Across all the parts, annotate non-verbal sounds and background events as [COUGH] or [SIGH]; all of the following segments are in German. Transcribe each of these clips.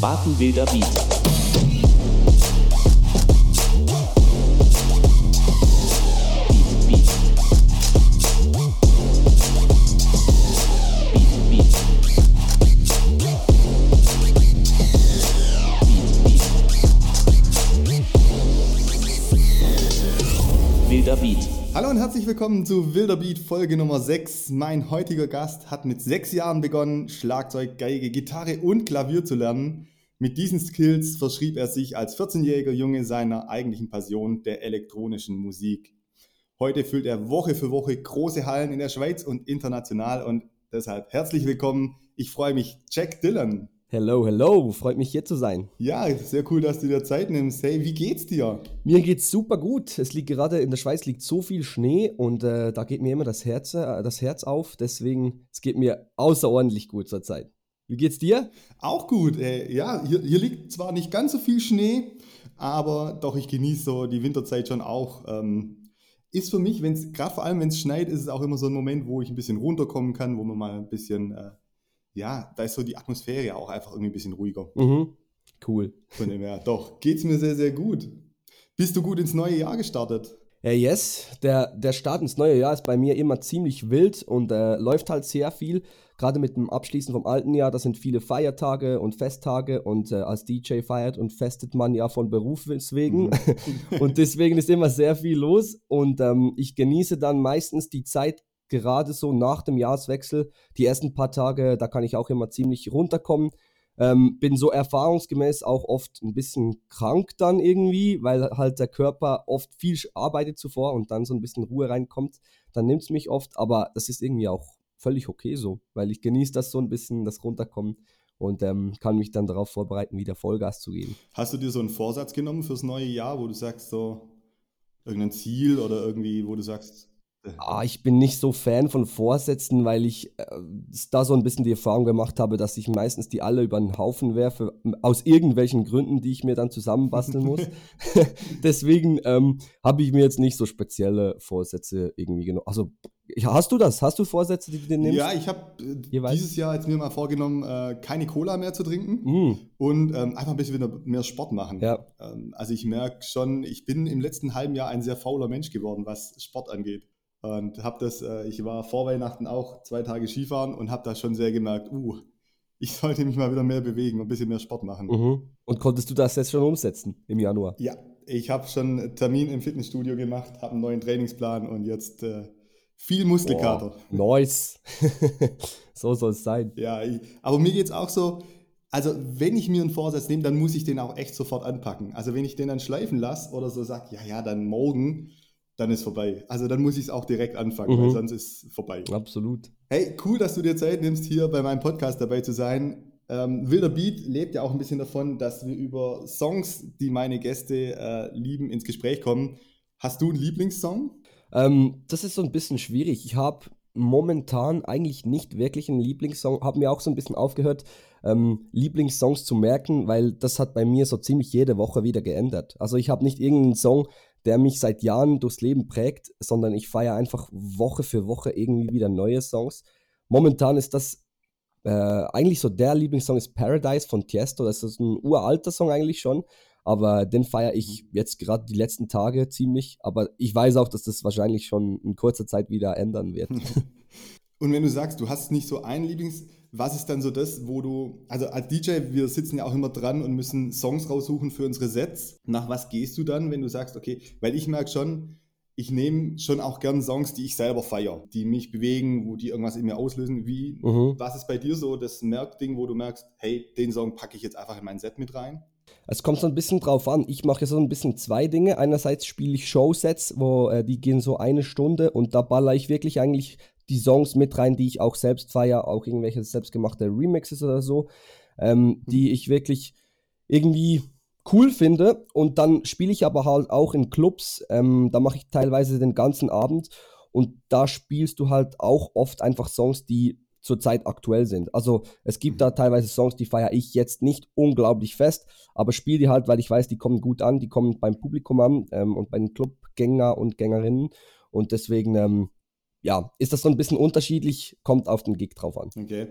Watenwilder Beat. Beat, Hallo und herzlich willkommen zu Wilder Beat Folge Nummer 6. Mein heutiger Gast hat mit sechs Jahren begonnen, Schlagzeug, Geige, Gitarre und Klavier zu lernen. Mit diesen Skills verschrieb er sich als 14-jähriger Junge seiner eigentlichen Passion der elektronischen Musik. Heute füllt er Woche für Woche große Hallen in der Schweiz und international und deshalb herzlich willkommen. Ich freue mich, Jack Dillon. Hello, hello, freut mich hier zu sein. Ja, sehr cool, dass du dir Zeit nimmst. Hey, wie geht's dir? Mir geht's super gut. Es liegt gerade in der Schweiz liegt so viel Schnee und äh, da geht mir immer das Herz, äh, das Herz auf. Deswegen, es geht mir außerordentlich gut zurzeit. Wie geht's dir? Auch gut. Äh, ja, hier, hier liegt zwar nicht ganz so viel Schnee, aber doch, ich genieße so die Winterzeit schon auch. Ähm, ist für mich, wenn es, gerade vor allem wenn es schneit, ist es auch immer so ein Moment, wo ich ein bisschen runterkommen kann, wo man mal ein bisschen, äh, ja, da ist so die Atmosphäre auch einfach irgendwie ein bisschen ruhiger. Mhm. Cool. Von dem her, doch, geht's mir sehr, sehr gut. Bist du gut ins neue Jahr gestartet? Ja, yes, der, der Start ins neue Jahr ist bei mir immer ziemlich wild und äh, läuft halt sehr viel. Gerade mit dem Abschließen vom alten Jahr, das sind viele Feiertage und Festtage und äh, als DJ feiert und festet man ja von Berufswegen. Mhm. [LAUGHS] und deswegen ist immer sehr viel los und ähm, ich genieße dann meistens die Zeit gerade so nach dem Jahreswechsel. Die ersten paar Tage, da kann ich auch immer ziemlich runterkommen. Ähm, bin so erfahrungsgemäß auch oft ein bisschen krank dann irgendwie, weil halt der Körper oft viel arbeitet zuvor und dann so ein bisschen Ruhe reinkommt. Dann nimmt es mich oft, aber das ist irgendwie auch völlig okay so, weil ich genieße das so ein bisschen, das Runterkommen und ähm, kann mich dann darauf vorbereiten, wieder Vollgas zu geben. Hast du dir so einen Vorsatz genommen fürs neue Jahr, wo du sagst, so irgendein Ziel oder irgendwie, wo du sagst, Ah, ich bin nicht so Fan von Vorsätzen, weil ich äh, da so ein bisschen die Erfahrung gemacht habe, dass ich meistens die alle über den Haufen werfe, aus irgendwelchen Gründen, die ich mir dann zusammenbasteln muss. [LAUGHS] [LAUGHS] Deswegen ähm, habe ich mir jetzt nicht so spezielle Vorsätze irgendwie genommen. Also, hast du das? Hast du Vorsätze, die du dir nimmst? Ja, ich habe äh, dieses Jahr jetzt mir mal vorgenommen, äh, keine Cola mehr zu trinken Mm, und ähm, einfach ein bisschen wieder mehr Sport machen. ja, Ähm, also ich merke schon, ich bin im letzten halben Jahr ein sehr fauler Mensch geworden, was Sport angeht. Und habe das, äh, ich war vor Weihnachten auch zwei Tage Skifahren und habe da schon sehr gemerkt, uh, ich sollte mich mal wieder mehr bewegen und ein bisschen mehr Sport machen. mhm. Und konntest du das jetzt schon umsetzen im Januar? Ja, ich habe schon einen Termin im Fitnessstudio gemacht, habe einen neuen Trainingsplan und jetzt äh, viel Muskelkater. Boah, nice. [LAUGHS] so soll es sein. Ja, ich, aber mir geht es auch so, also wenn ich mir einen Vorsatz nehme, dann muss ich den auch echt sofort anpacken. Also wenn ich den dann schleifen lasse oder so sage, ja, ja, dann morgen, dann ist vorbei. Also dann muss ich es auch direkt anfangen, Mhm. weil sonst ist es vorbei. Absolut. Hey, cool, dass du dir Zeit nimmst, hier bei meinem Podcast dabei zu sein. Ähm, Wilder Beat lebt ja auch ein bisschen davon, dass wir über Songs, die meine Gäste äh, lieben, ins Gespräch kommen. Hast du einen Lieblingssong? Ähm, das ist so ein bisschen schwierig. Ich habe momentan eigentlich nicht wirklich einen Lieblingssong, habe mir auch so ein bisschen aufgehört, ähm, Lieblingssongs zu merken, weil das hat bei mir so ziemlich jede Woche wieder geändert. Also ich habe nicht irgendeinen Song, der mich seit Jahren durchs Leben prägt, sondern ich feiere einfach Woche für Woche irgendwie wieder neue Songs. Momentan ist das äh, eigentlich so der Lieblingssong ist Paradise von Tiesto. Das ist ein uralter Song eigentlich schon, aber den feiere ich jetzt gerade die letzten Tage ziemlich. Aber ich weiß auch, dass das wahrscheinlich schon in kurzer Zeit wieder ändern wird. [LAUGHS] Und wenn du sagst, du hast nicht so einen Lieblings, was ist dann so das, wo du, also als DJ, wir sitzen ja auch immer dran und müssen Songs raussuchen für unsere Sets. Nach was gehst du dann, wenn du sagst, okay, weil ich merke schon, ich nehme schon auch gern Songs, die ich selber feiere, die mich bewegen, wo die irgendwas in mir auslösen. Wie, Mhm. was ist bei dir so das Merkding, wo du merkst, hey, den Song packe ich jetzt einfach in mein Set mit rein? Es kommt so ein bisschen drauf an. Ich mache so ein bisschen zwei Dinge. Einerseits spiele ich Showsets, wo äh, die gehen so eine Stunde und da baller ich wirklich eigentlich die Songs mit rein, die ich auch selbst feiere, auch irgendwelche selbstgemachte Remixes oder so, ähm, die ich wirklich irgendwie cool finde. Und dann spiele ich aber halt auch in Clubs. Ähm, da mache ich teilweise den ganzen Abend und da spielst du halt auch oft einfach Songs, die zurzeit aktuell sind. Also es gibt da teilweise Songs, die feiere ich jetzt nicht unglaublich fest, aber spiele die halt, weil ich weiß, die kommen gut an, die kommen beim Publikum an ähm, und bei den Clubgänger und Gängerinnen und deswegen ähm, ja, ist das so ein bisschen unterschiedlich, kommt auf den Gig drauf an. Okay.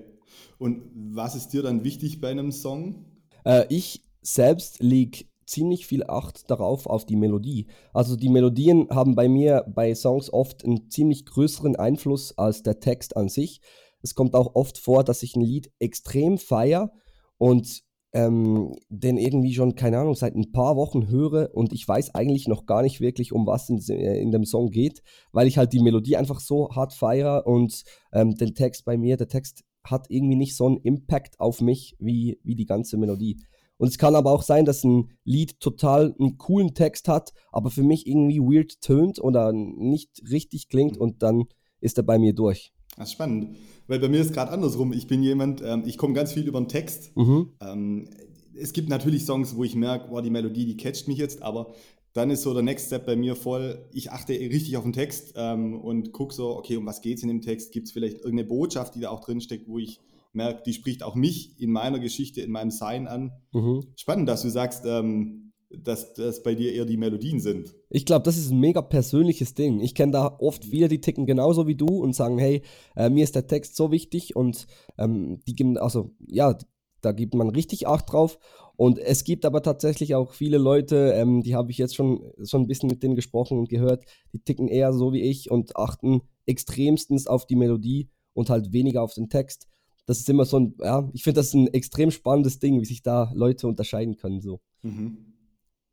Und was ist dir dann wichtig bei einem Song? Äh, ich selbst liege ziemlich viel Acht darauf, auf die Melodie. Also die Melodien haben bei mir bei Songs oft einen ziemlich größeren Einfluss als der Text an sich. Es kommt auch oft vor, dass ich ein Lied extrem feier und ähm, den irgendwie schon, keine Ahnung, seit ein paar Wochen höre und ich weiß eigentlich noch gar nicht wirklich, um was in, äh, in dem Song geht, weil ich halt die Melodie einfach so hart feiere und ähm, den Text bei mir, der Text hat irgendwie nicht so einen Impact auf mich wie, wie die ganze Melodie. Und es kann aber auch sein, dass ein Lied total einen coolen Text hat, aber für mich irgendwie weird tönt oder nicht richtig klingt und dann ist er bei mir durch. Das ist spannend, weil bei mir ist gerade andersrum. Ich bin jemand, ähm, ich komme ganz viel über den Text. Mhm. Ähm, es gibt natürlich Songs, wo ich merke, wow, die Melodie, die catcht mich jetzt, aber dann ist so der Next Step bei mir voll, ich achte richtig auf den Text ähm, und gucke so, okay, um was geht es in dem Text? Gibt es vielleicht irgendeine Botschaft, die da auch drin steckt, wo ich merke, die spricht auch mich in meiner Geschichte, in meinem Sein an. Mhm. Spannend, dass du sagst, ähm, dass das bei dir eher die Melodien sind. Ich glaube, das ist ein mega persönliches Ding. Ich kenne da oft viele, die ticken genauso wie du und sagen, hey, äh, mir ist der Text so wichtig und ähm, die geben, also ja, da gibt man richtig Acht drauf. Und es gibt aber tatsächlich auch viele Leute, ähm, die habe ich jetzt schon, schon ein bisschen mit denen gesprochen und gehört, die ticken eher so wie ich und achten extremstens auf die Melodie und halt weniger auf den Text das ist immer so ein, ja, ich finde das ein extrem spannendes Ding, wie sich da Leute unterscheiden können. So. Mhm.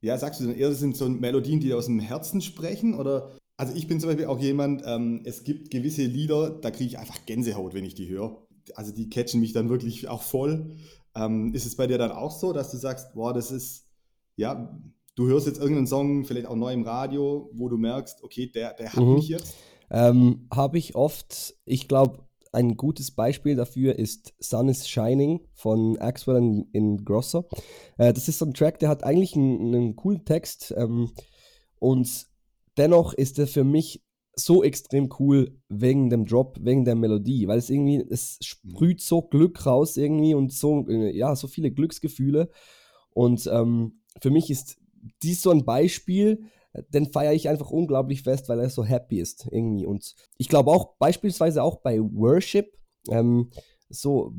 Ja, sagst du denn eher, das sind so Melodien, die aus dem Herzen sprechen? Oder, also ich bin zum Beispiel auch jemand, ähm, es gibt gewisse Lieder, da kriege ich einfach Gänsehaut, wenn ich die höre. Also die catchen mich dann wirklich auch voll. Ähm, ist es bei dir dann auch so, dass du sagst, boah, das ist, ja, du hörst jetzt irgendeinen Song, vielleicht auch neu im Radio, wo du merkst, okay, der, der hat mhm. mich jetzt? Ähm, Habe ich oft, ich glaube, ein gutes Beispiel dafür ist Sun is Shining von Axwell in, in Grosser. Äh, das ist so ein Track, der hat eigentlich einen, einen coolen Text ähm, und dennoch ist er für mich so extrem cool wegen dem Drop, wegen der Melodie, weil es irgendwie, es sprüht so Glück raus irgendwie und so, äh, ja, so viele Glücksgefühle. Und ähm, für mich ist dies so ein Beispiel, den feiere ich einfach unglaublich fest, weil er so happy ist irgendwie. Und ich glaube auch beispielsweise auch bei Worship, ähm, so,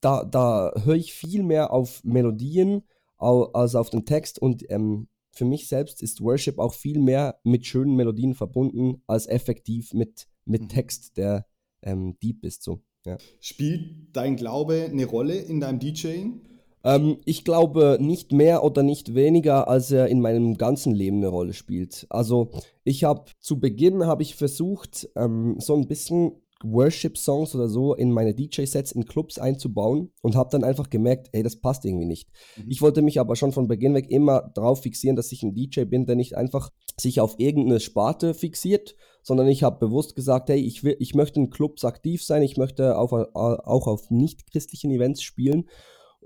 da, da höre ich viel mehr auf Melodien als auf den Text und ähm, für mich selbst ist Worship auch viel mehr mit schönen Melodien verbunden als effektiv mit, mit mhm. Text, der ähm, deep ist. So. Ja. Spielt dein Glaube eine Rolle in deinem DJing? Ähm, ich glaube nicht mehr oder nicht weniger, als er in meinem ganzen Leben eine Rolle spielt. Also ich habe zu Beginn habe ich versucht, ähm, so ein bisschen Worship-Songs oder so in meine DJ-Sets in Clubs einzubauen und habe dann einfach gemerkt, ey, das passt irgendwie nicht. Mhm. Ich wollte mich aber schon von Beginn weg immer darauf fixieren, dass ich ein DJ bin, der nicht einfach sich auf irgendeine Sparte fixiert, sondern ich habe bewusst gesagt, hey, ich, will, ich möchte in Clubs aktiv sein, ich möchte auf, auch auf nicht-christlichen Events spielen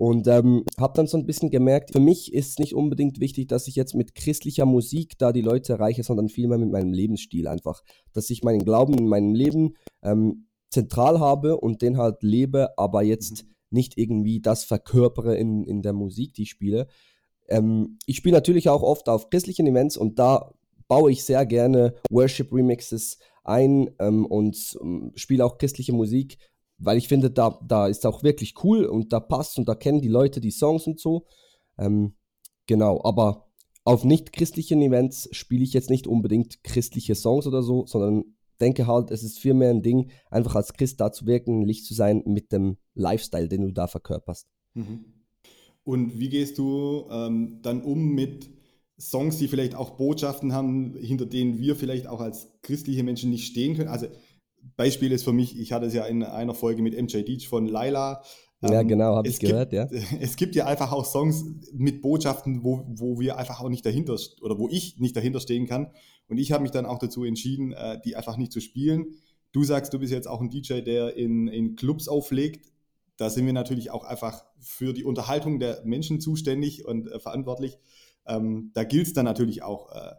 und ähm, habe dann so ein bisschen gemerkt, für mich ist es nicht unbedingt wichtig, dass ich jetzt mit christlicher Musik da die Leute erreiche, sondern vielmehr mit meinem Lebensstil einfach. Dass ich meinen Glauben in meinem Leben ähm, zentral habe und den halt lebe, aber jetzt nicht irgendwie das verkörpere in, in der Musik, die ich spiele. Ähm, ich spiele natürlich auch oft auf christlichen Events und da baue ich sehr gerne Worship-Remixes ein ähm, und ähm, spiele auch christliche Musik, weil ich finde, da, da ist auch wirklich cool und da passt und da kennen die Leute die Songs und so. Ähm, genau, aber auf nicht-christlichen Events spiele ich jetzt nicht unbedingt christliche Songs oder so, sondern denke halt, es ist vielmehr ein Ding, einfach als Christ da zu wirken, Licht zu sein mit dem Lifestyle, den du da verkörperst. Mhm. Und wie gehst du ähm, dann um mit Songs, die vielleicht auch Botschaften haben, hinter denen wir vielleicht auch als christliche Menschen nicht stehen können? Also Beispiel ist für mich, ich hatte es ja in einer Folge mit MJ Deach von Laila. Ja, ähm, genau, habe ich gehört, gibt, ja. [LAUGHS] Es gibt ja einfach auch Songs mit Botschaften, wo, wo wir einfach auch nicht dahinter, oder wo ich nicht dahinter stehen kann. Und ich habe mich dann auch dazu entschieden, äh, die einfach nicht zu spielen. Du sagst, du bist jetzt auch ein DJ, der in, in Clubs auflegt. Da sind wir natürlich auch einfach für die Unterhaltung der Menschen zuständig und äh, verantwortlich. Ähm, da gilt es dann natürlich auch, äh,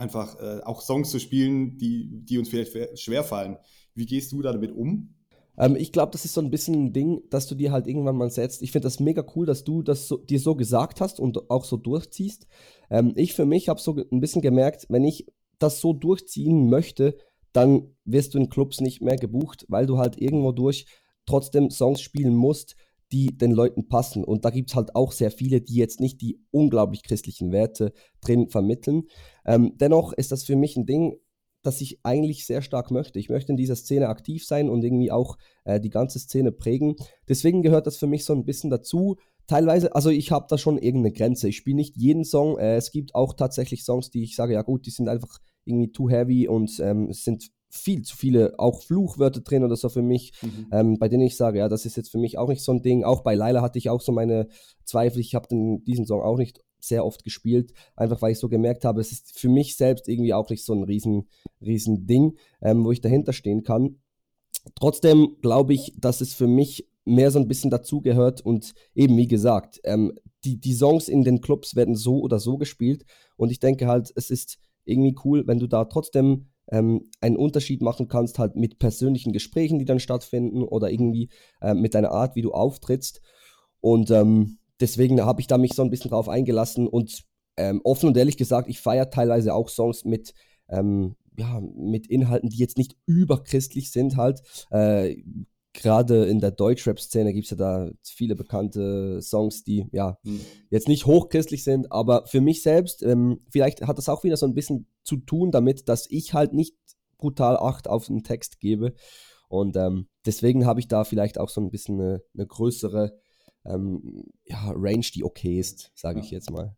einfach äh, auch Songs zu spielen, die, die uns vielleicht schwerfallen. Wie gehst du damit um? Ähm, ich glaube, das ist so ein bisschen ein Ding, dass du dir halt irgendwann mal setzt. Ich finde das mega cool, dass du das so, dir so gesagt hast und auch so durchziehst. Ähm, ich für mich habe so ein bisschen gemerkt, wenn ich das so durchziehen möchte, dann wirst du in Clubs nicht mehr gebucht, weil du halt irgendwo durch trotzdem Songs spielen musst, die den Leuten passen. Und da gibt es halt auch sehr viele, die jetzt nicht die unglaublich christlichen Werte drin vermitteln. Ähm, dennoch ist das für mich ein Ding, das ich eigentlich sehr stark möchte. Ich möchte in dieser Szene aktiv sein und irgendwie auch äh, die ganze Szene prägen. Deswegen gehört das für mich so ein bisschen dazu. Teilweise, also ich habe da schon irgendeine Grenze. Ich spiele nicht jeden Song. Äh, es gibt auch tatsächlich Songs, die ich sage, ja gut, die sind einfach irgendwie too heavy und ähm, sind viel zu viele auch Fluchwörter drin oder so für mich, mhm. ähm, bei denen ich sage, ja, das ist jetzt für mich auch nicht so ein Ding. Auch bei Laila hatte ich auch so meine Zweifel. Ich habe diesen Song auch nicht sehr oft gespielt, einfach weil ich so gemerkt habe, es ist für mich selbst irgendwie auch nicht so ein riesen, riesen Ding, ähm, wo ich dahinter stehen kann. Trotzdem glaube ich, dass es für mich mehr so ein bisschen dazugehört und eben wie gesagt, ähm, die, die Songs in den Clubs werden so oder so gespielt und ich denke halt, es ist irgendwie cool, wenn du da trotzdem ähm, einen Unterschied machen kannst, halt mit persönlichen Gesprächen, die dann stattfinden oder irgendwie äh, mit deiner Art, wie du auftrittst. Und ähm, deswegen habe ich da mich so ein bisschen drauf eingelassen und ähm, offen und ehrlich gesagt, ich feiere teilweise auch Songs mit, ähm, ja, mit Inhalten, die jetzt nicht überchristlich sind, halt. Äh, Gerade in der Deutschrap-Szene gibt es ja da viele bekannte Songs, die ja mhm. jetzt nicht hochchristlich sind, aber für mich selbst, ähm, vielleicht hat das auch wieder so ein bisschen zu tun damit, dass ich halt nicht brutal Acht auf den Text gebe. Und ähm, deswegen habe ich da vielleicht auch so ein bisschen eine, eine größere ähm, ja, Range, die okay ist, sage ja. ich jetzt mal.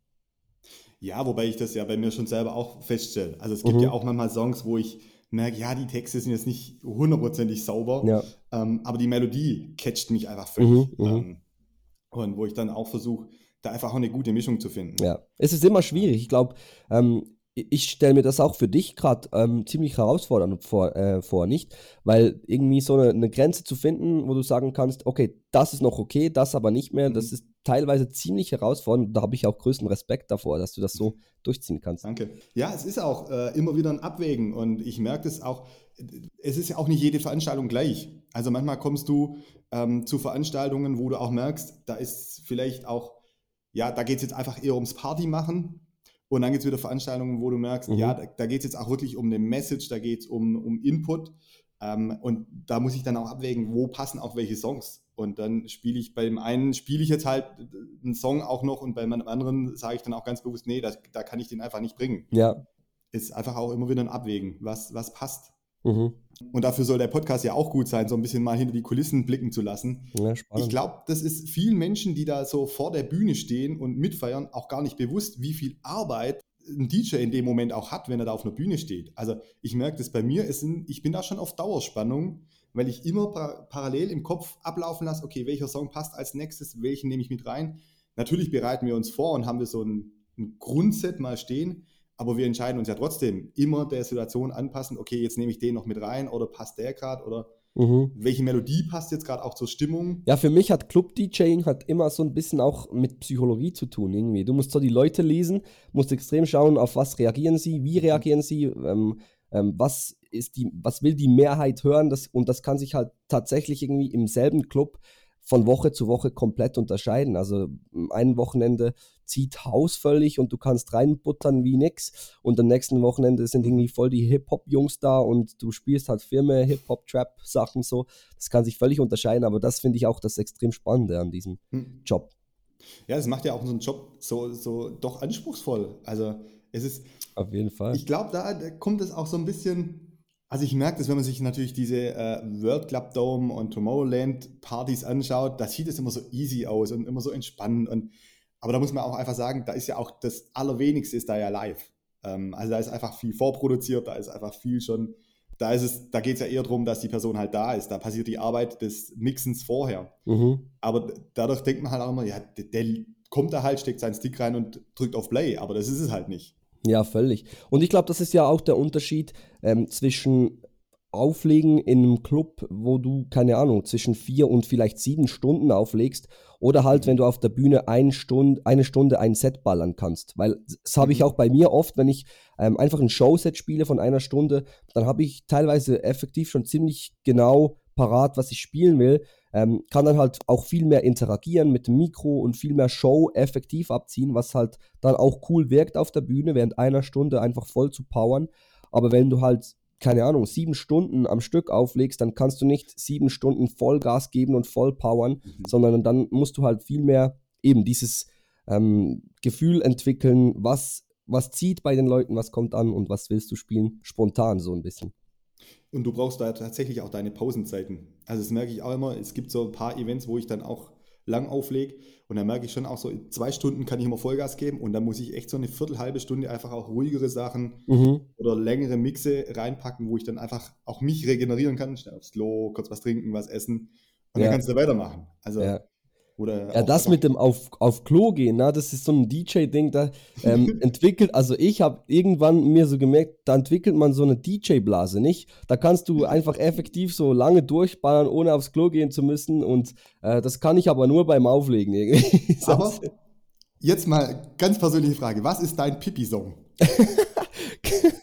Ja, wobei ich das ja bei mir schon selber auch feststelle. Also es gibt mhm. ja auch manchmal Songs, wo ich merke, ja, die Texte sind jetzt nicht hundertprozentig sauber, ja. ähm, aber die Melodie catcht mich einfach völlig. Mhm, mhm. ähm, und wo ich dann auch versuche, da einfach auch eine gute Mischung zu finden. Ja, es ist immer schwierig. Ich glaube, ähm, ich stelle mir das auch für dich gerade ähm, ziemlich herausfordernd vor, äh, vor, nicht? Weil irgendwie so eine, eine, Grenze zu finden, wo du sagen kannst, okay, das ist noch okay, das aber nicht mehr, mhm. das ist teilweise ziemlich herausfordernd. Da habe ich auch größten Respekt davor, dass du das so durchziehen kannst. Danke. Ja, es ist auch äh, immer wieder ein Abwägen und ich merke es auch, es ist ja auch nicht jede Veranstaltung gleich. Also manchmal kommst du ähm, zu Veranstaltungen, wo du auch merkst, da ist vielleicht auch, ja, da geht es jetzt einfach eher ums Party machen und dann gibt es wieder Veranstaltungen, wo du merkst, mhm. ja, da, da geht es jetzt auch wirklich um eine Message, da geht es um, um Input. Ähm, und da muss ich dann auch abwägen, wo passen auch welche Songs. Und dann spiele ich bei dem einen, spiele ich jetzt halt einen Song auch noch und bei einem anderen sage ich dann auch ganz bewusst, nee, das, da kann ich den einfach nicht bringen. Ja. Ist einfach auch immer wieder ein Abwägen, was, was passt. Mhm. Und dafür soll der Podcast ja auch gut sein, so ein bisschen mal hinter die Kulissen blicken zu lassen. Ja, ich glaube, das ist vielen Menschen, die da so vor der Bühne stehen und mitfeiern, auch gar nicht bewusst, wie viel Arbeit ein DJ in dem Moment auch hat, wenn er da auf einer Bühne steht. Also ich merke das bei mir, ist ein, ich bin da schon auf Dauerspannung, weil ich immer par parallel im Kopf ablaufen lasse, okay, welcher Song passt als nächstes, welchen nehme ich mit rein. Natürlich bereiten wir uns vor und haben wir so ein, ein Grundset mal stehen, aber wir entscheiden uns ja trotzdem immer der Situation anpassen, okay, jetzt nehme ich den noch mit rein oder passt der gerade oder mhm. welche Melodie passt jetzt gerade auch zur Stimmung. Ja, für mich hat Club-DJing hat immer so ein bisschen auch mit Psychologie zu tun irgendwie. Du musst so die Leute lesen, musst extrem schauen, auf was reagieren sie, wie reagieren sie, ähm, ähm, was ist die, was will die Mehrheit hören, das, und das kann sich halt tatsächlich irgendwie im selben Club von Woche zu Woche komplett unterscheiden. Also ein Wochenende zieht Haus völlig und du kannst reinbuttern wie nix und am nächsten Wochenende sind irgendwie voll die Hip-Hop-Jungs da und du spielst halt Firma, Hip-Hop-Trap-Sachen so. Das kann sich völlig unterscheiden, aber das finde ich auch das extrem Spannende an diesem hm. Job. Ja, das macht ja auch so einen Job so, so doch anspruchsvoll. Also es ist. Auf jeden Fall. Ich glaube, da, da kommt es auch so ein bisschen also ich merke das, wenn man sich natürlich diese äh, World Club Dome und Tomorrowland Partys anschaut, da sieht es immer so easy aus und immer so entspannend. Und, aber da muss man auch einfach sagen, da ist ja auch das Allerwenigste ist da ja live. Ähm, also da ist einfach viel vorproduziert, da ist einfach viel schon, da ist es, da geht es ja eher darum, dass die Person halt da ist. Da passiert die Arbeit des Mixens vorher. Mhm. Aber dadurch denkt man halt auch immer, ja, der, der kommt da halt, steckt seinen Stick rein und drückt auf Play, aber das ist es halt nicht. Ja, völlig. Und ich glaube, das ist ja auch der Unterschied ähm, zwischen Auflegen in einem Club, wo du, keine Ahnung, zwischen vier und vielleicht sieben Stunden auflegst, oder halt, wenn du auf der Bühne ein Stund, eine Stunde ein Set ballern kannst. Weil das habe ich mhm. auch bei mir oft, wenn ich ähm, einfach ein Showset spiele von einer Stunde, dann habe ich teilweise effektiv schon ziemlich genau parat, was ich spielen will ähm, kann dann halt auch viel mehr interagieren mit dem Mikro und viel mehr Show effektiv abziehen, was halt dann auch cool wirkt auf der Bühne, während einer Stunde einfach voll zu powern. Aber wenn du halt, keine Ahnung, sieben Stunden am Stück auflegst, dann kannst du nicht sieben Stunden Vollgas geben und voll powern, mhm. sondern dann musst du halt viel mehr eben dieses ähm, Gefühl entwickeln, was, was zieht bei den Leuten, was kommt an und was willst du spielen, spontan so ein bisschen. Und du brauchst da tatsächlich auch deine Pausenzeiten. Also das merke ich auch immer, es gibt so ein paar Events, wo ich dann auch lang auflege. Und dann merke ich schon auch so, zwei Stunden kann ich immer Vollgas geben und dann muss ich echt so eine Viertel, halbe Stunde einfach auch ruhigere Sachen mhm. oder längere Mixe reinpacken, wo ich dann einfach auch mich regenerieren kann, schnell aufs Klo, kurz was trinken, was essen und ja. dann kannst du weitermachen. Also ja. Oder ja, das mit dem auf, auf Klo gehen, na, das ist so ein DJ-Ding, da ähm, [LAUGHS] entwickelt, also ich habe irgendwann mir so gemerkt, da entwickelt man so eine DJ-Blase, nicht? Da kannst du einfach effektiv so lange durchballern, ohne aufs Klo gehen zu müssen und äh, das kann ich aber nur beim Auflegen irgendwie. [LAUGHS] aber jetzt mal ganz persönliche Frage, was ist dein Pipi-Song? [LAUGHS]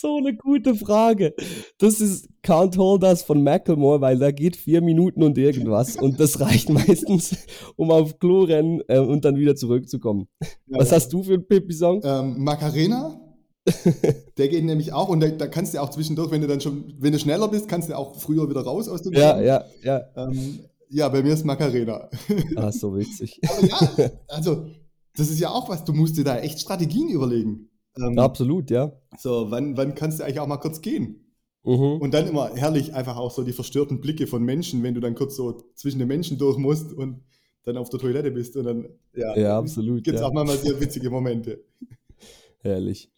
so eine gute Frage. Das ist Can't Hold Us von Macklemore, weil da geht vier Minuten und irgendwas und das reicht [LAUGHS] meistens, um auf Klo rennen äh, und dann wieder zurückzukommen. Ja, Was ja. hast du für einen Pippi-Song? Ähm, Macarena. [LAUGHS] Der geht nämlich auch und da, da, kannst du auch zwischendurch, wenn du dann schon, wenn du schneller bist, kannst du auch früher wieder raus aus dem Ja, Song. ja, ja. Ähm, ja, bei mir ist Macarena. Ah, so witzig. Aber ja, also das ist ja auch was, du musst dir da echt Strategien überlegen. Ähm, Absolut, ja. So, wann, wann kannst du eigentlich auch mal kurz gehen? Mhm. Und dann immer herrlich einfach auch so die verstörten Blicke von Menschen, wenn du dann kurz so zwischen den Menschen durch musst und dann auf der Toilette bist und dann, ja, ja absolut. Gibt es ja. auch manchmal sehr witzige Momente. [LAUGHS] Herrlich.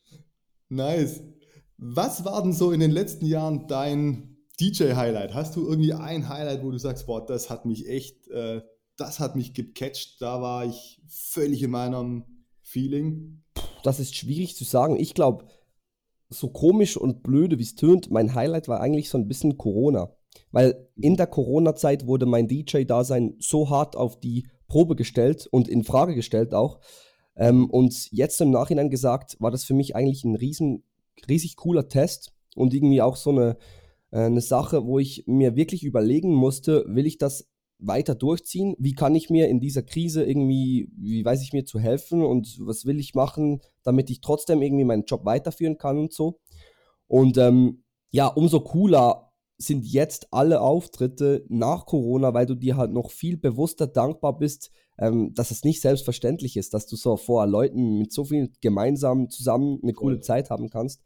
Nice. Was war denn so in den letzten Jahren dein DJ-Highlight? Hast du irgendwie ein Highlight, wo du sagst, boah, das hat mich echt, äh, das hat mich gecatcht, da war ich völlig in meinem Feeling? Das ist schwierig zu sagen. Ich glaube, so komisch und blöde wie es tönt, mein Highlight war eigentlich so ein bisschen Corona. Weil in der Corona-Zeit wurde mein DJ-Dasein so hart auf die Probe gestellt und in Frage gestellt auch. Ähm, und jetzt im Nachhinein gesagt, war das für mich eigentlich ein riesen, riesig cooler Test und irgendwie auch so eine, äh, eine Sache, wo ich mir wirklich überlegen musste, will ich das weiter durchziehen? Wie kann ich mir in dieser Krise irgendwie, wie weiß ich mir zu helfen und was will ich machen, damit ich trotzdem irgendwie meinen Job weiterführen kann und so. Und ähm, ja, umso cooler sind jetzt alle Auftritte nach Corona, weil du dir halt noch viel bewusster dankbar bist, ähm, dass es nicht selbstverständlich ist, dass du so vor Leuten mit so viel gemeinsam zusammen eine coole Zeit haben kannst.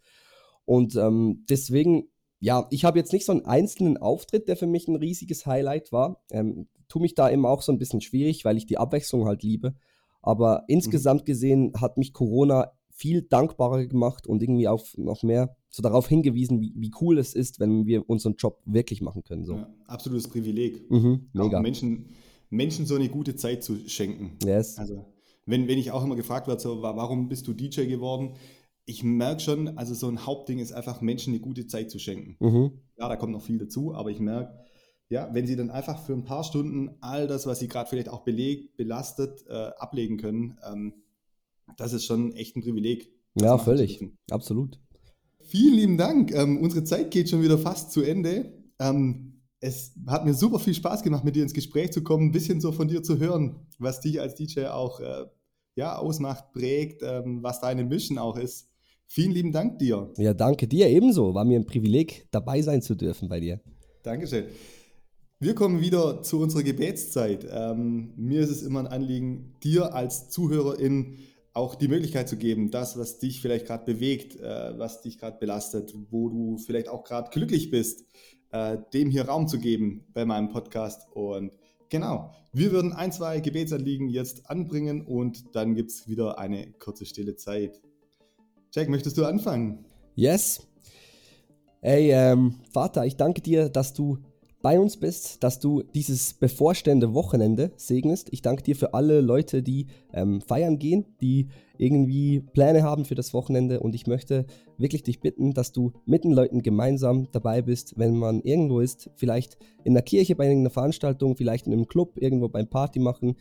Und ähm, deswegen ja, ich habe jetzt nicht so einen einzelnen Auftritt, der für mich ein riesiges Highlight war. Ähm, tu mich da immer auch so ein bisschen schwierig, weil ich die Abwechslung halt liebe. Aber mhm. insgesamt gesehen hat mich Corona viel dankbarer gemacht und irgendwie auch noch mehr so darauf hingewiesen, wie, wie cool es ist, wenn wir unseren Job wirklich machen können. So. Ja, absolutes Privileg. Mhm, mega. Menschen, Menschen so eine gute Zeit zu schenken. Yes. Also, wenn, wenn ich auch immer gefragt werde, so, warum bist du DJ geworden? Ich merke schon, also so ein Hauptding ist einfach, Menschen eine gute Zeit zu schenken. Mhm. Ja, da kommt noch viel dazu, aber ich merke, ja, wenn sie dann einfach für ein paar Stunden all das, was sie gerade vielleicht auch belegt, belastet, äh, ablegen können, ähm, das ist schon echt ein Privileg. Ja, völlig. Absolut. Vielen lieben Dank. Ähm, unsere Zeit geht schon wieder fast zu Ende. Ähm, es hat mir super viel Spaß gemacht, mit dir ins Gespräch zu kommen, ein bisschen so von dir zu hören, was dich als DJ auch äh, ja, ausmacht, prägt, ähm, was deine Mission auch ist. Vielen lieben Dank dir. Ja, danke dir ebenso. War mir ein Privileg, dabei sein zu dürfen bei dir. Dankeschön. Wir kommen wieder zu unserer Gebetszeit. Ähm, mir ist es immer ein Anliegen, dir als Zuhörerin auch die Möglichkeit zu geben, das, was dich vielleicht gerade bewegt, äh, was dich gerade belastet, wo du vielleicht auch gerade glücklich bist, äh, dem hier Raum zu geben bei meinem Podcast. Und genau, wir würden ein, zwei Gebetsanliegen jetzt anbringen und dann gibt es wieder eine kurze stille Zeit. Jack, möchtest du anfangen? Yes. Ey, ähm, Vater, ich danke dir, dass du bei uns bist, dass du dieses bevorstehende Wochenende segnest. Ich danke dir für alle Leute, die ähm, feiern gehen, die irgendwie Pläne haben für das Wochenende. Und ich möchte wirklich dich bitten, dass du mit den Leuten gemeinsam dabei bist, wenn man irgendwo ist, vielleicht in der Kirche bei einer Veranstaltung, vielleicht in einem Club, irgendwo beim Party machen.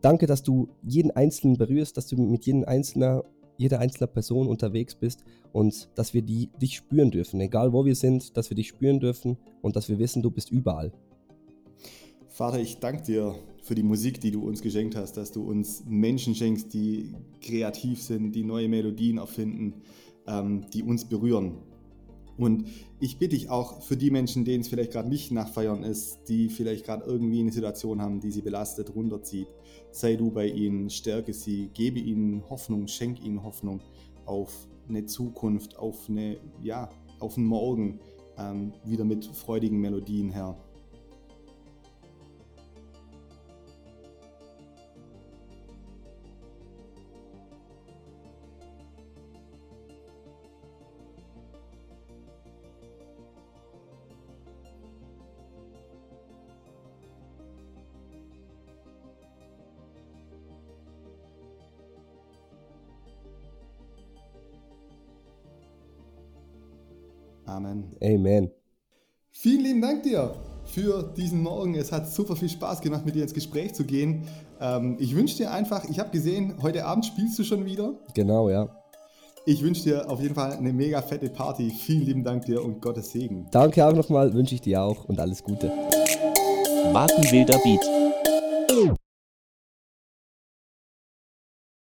Danke, dass du jeden Einzelnen berührst, dass du mit jedem Einzelnen jede einzelne Person unterwegs bist und dass wir die, dich spüren dürfen, egal wo wir sind, dass wir dich spüren dürfen und dass wir wissen, du bist überall. Vater, ich danke dir für die Musik, die du uns geschenkt hast, dass du uns Menschen schenkst, die kreativ sind, die neue Melodien erfinden, ähm, die uns berühren. Und ich bitte dich auch für die Menschen, denen es vielleicht gerade nicht nach Feiern ist, die vielleicht gerade irgendwie eine Situation haben, die sie belastet, runterzieht, sei du bei ihnen, stärke sie, gebe ihnen Hoffnung, schenk ihnen Hoffnung auf eine Zukunft, auf eine, ja, auf einen Morgen, ähm, wieder mit freudigen Melodien, Herr. Amen. Amen. Vielen lieben Dank dir für diesen Morgen. Es hat super viel Spaß gemacht, mit dir ins Gespräch zu gehen. Ähm, ich wünsche dir einfach, ich habe gesehen, heute Abend spielst du schon wieder. Genau, ja. Ich wünsche dir auf jeden Fall eine mega fette Party. Vielen lieben Dank dir und Gottes Segen. Danke auch nochmal, wünsche ich dir auch und alles Gute. Watenwilder Beat.